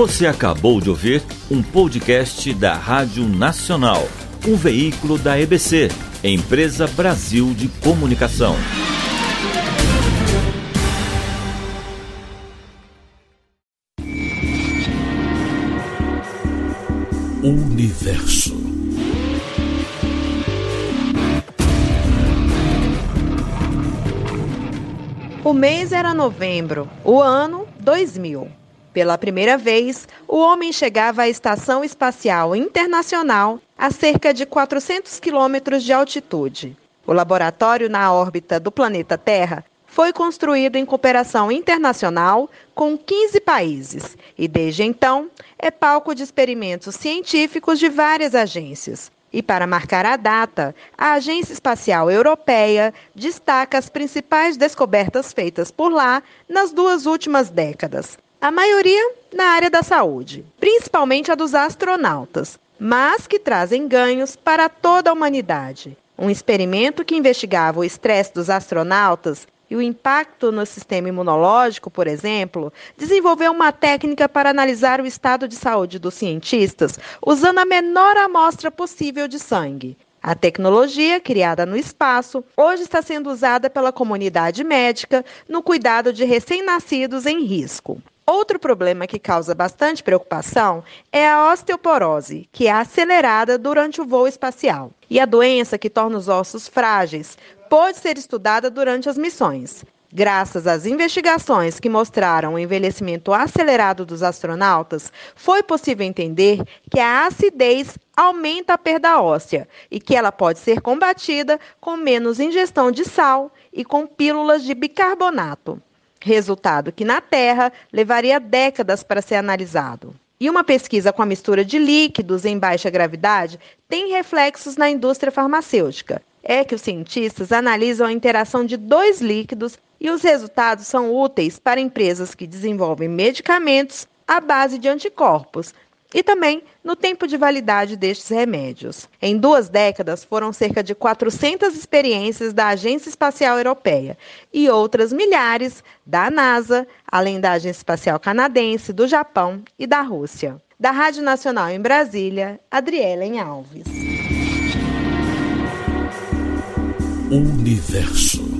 Você acabou de ouvir um podcast da Rádio Nacional, um veículo da EBC, Empresa Brasil de Comunicação. Universo. O mês era novembro, o ano 2000. Pela primeira vez, o homem chegava à Estação Espacial Internacional a cerca de 400 quilômetros de altitude. O laboratório na órbita do planeta Terra foi construído em cooperação internacional com 15 países e, desde então, é palco de experimentos científicos de várias agências. E para marcar a data, a Agência Espacial Europeia destaca as principais descobertas feitas por lá nas duas últimas décadas a maioria na área da saúde, principalmente a dos astronautas, mas que trazem ganhos para toda a humanidade. Um experimento que investigava o estresse dos astronautas e o impacto no sistema imunológico, por exemplo, desenvolveu uma técnica para analisar o estado de saúde dos cientistas usando a menor amostra possível de sangue. A tecnologia, criada no espaço, hoje está sendo usada pela comunidade médica no cuidado de recém-nascidos em risco. Outro problema que causa bastante preocupação é a osteoporose, que é acelerada durante o voo espacial. E a doença que torna os ossos frágeis pode ser estudada durante as missões. Graças às investigações que mostraram o envelhecimento acelerado dos astronautas, foi possível entender que a acidez aumenta a perda óssea e que ela pode ser combatida com menos ingestão de sal e com pílulas de bicarbonato resultado que na Terra levaria décadas para ser analisado. E uma pesquisa com a mistura de líquidos em baixa gravidade tem reflexos na indústria farmacêutica. É que os cientistas analisam a interação de dois líquidos e os resultados são úteis para empresas que desenvolvem medicamentos à base de anticorpos, e também no tempo de validade destes remédios. Em duas décadas, foram cerca de 400 experiências da Agência Espacial Europeia e outras milhares da NASA, além da Agência Espacial Canadense, do Japão e da Rússia. Da Rádio Nacional em Brasília, Adrielen Alves. Universo.